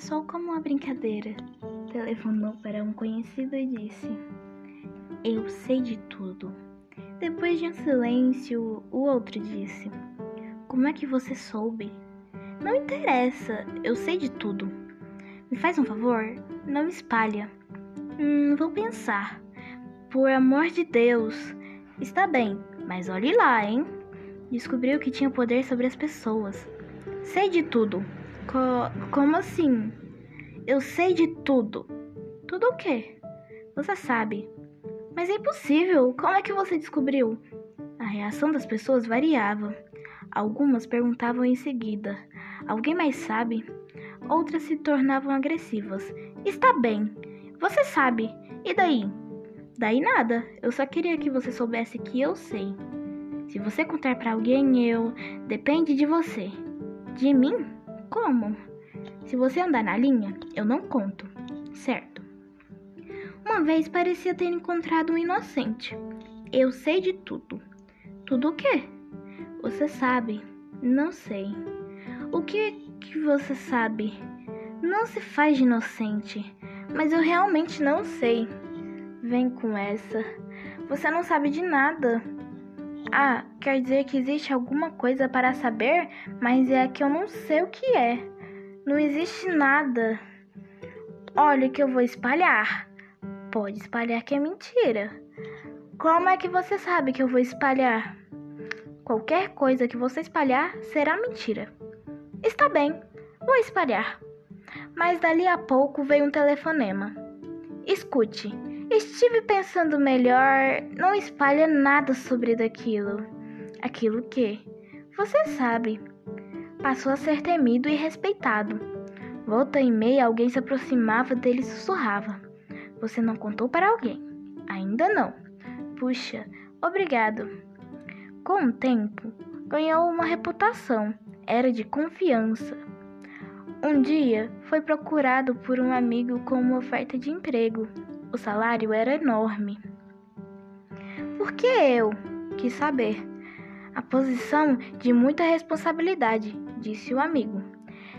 começou como uma brincadeira. Telefonou para um conhecido e disse: Eu sei de tudo. Depois de um silêncio, o outro disse: Como é que você soube? Não interessa, eu sei de tudo. Me faz um favor? Não espalha. Hum, vou pensar. Por amor de Deus. Está bem, mas olhe lá, hein? Descobriu que tinha poder sobre as pessoas. Sei de tudo. Co como assim? Eu sei de tudo. Tudo o quê? Você sabe. Mas é impossível. Como é que você descobriu? A reação das pessoas variava. Algumas perguntavam em seguida: Alguém mais sabe? Outras se tornavam agressivas. Está bem. Você sabe. E daí? Daí nada. Eu só queria que você soubesse que eu sei. Se você contar para alguém, eu. Depende de você. De mim? Como? Se você andar na linha, eu não conto. Certo. Uma vez parecia ter encontrado um inocente. Eu sei de tudo. Tudo o quê? Você sabe? Não sei. O que que você sabe? Não se faz de inocente, mas eu realmente não sei. Vem com essa. Você não sabe de nada. Ah, quer dizer que existe alguma coisa para saber, mas é que eu não sei o que é. Não existe nada. Olha que eu vou espalhar. Pode espalhar que é mentira. Como é que você sabe que eu vou espalhar? Qualquer coisa que você espalhar será mentira. Está bem, vou espalhar. Mas dali a pouco veio um telefonema. Escute, estive pensando melhor, não espalha nada sobre daquilo. Aquilo que? Você sabe. Passou a ser temido e respeitado. Volta e meia alguém se aproximava dele e sussurrava. Você não contou para alguém? Ainda não. Puxa, obrigado. Com o tempo, ganhou uma reputação. Era de confiança. Um dia foi procurado por um amigo com uma oferta de emprego. O salário era enorme. Por que eu? Quis saber. A posição de muita responsabilidade, disse o amigo.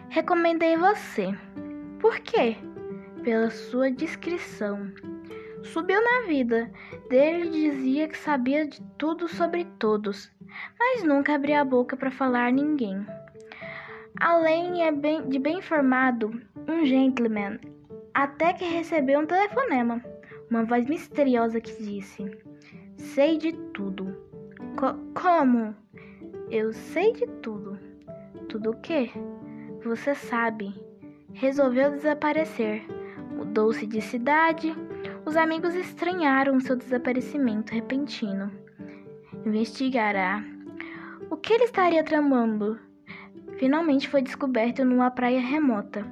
Recomendei você. Por quê? Pela sua discrição. Subiu na vida. Dele dizia que sabia de tudo sobre todos, mas nunca abria a boca para falar a ninguém. Além é bem, de bem informado, um gentleman, até que recebeu um telefonema. Uma voz misteriosa que disse: Sei de tudo. Co como? Eu sei de tudo. Tudo o quê? Você sabe. Resolveu desaparecer. Mudou-se de cidade. Os amigos estranharam seu desaparecimento repentino. Investigará. O que ele estaria tramando? finalmente foi descoberto numa praia remota.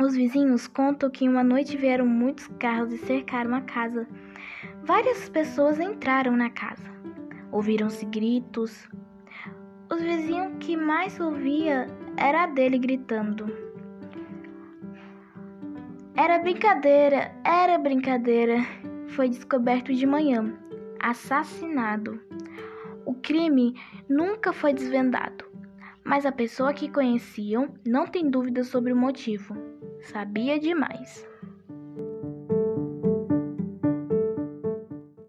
Os vizinhos contam que uma noite vieram muitos carros e cercaram a casa. Várias pessoas entraram na casa. Ouviram-se gritos. Os vizinhos que mais ouvia era dele gritando. Era brincadeira, era brincadeira. Foi descoberto de manhã, assassinado. O crime nunca foi desvendado mas a pessoa que conheciam não tem dúvida sobre o motivo. Sabia demais.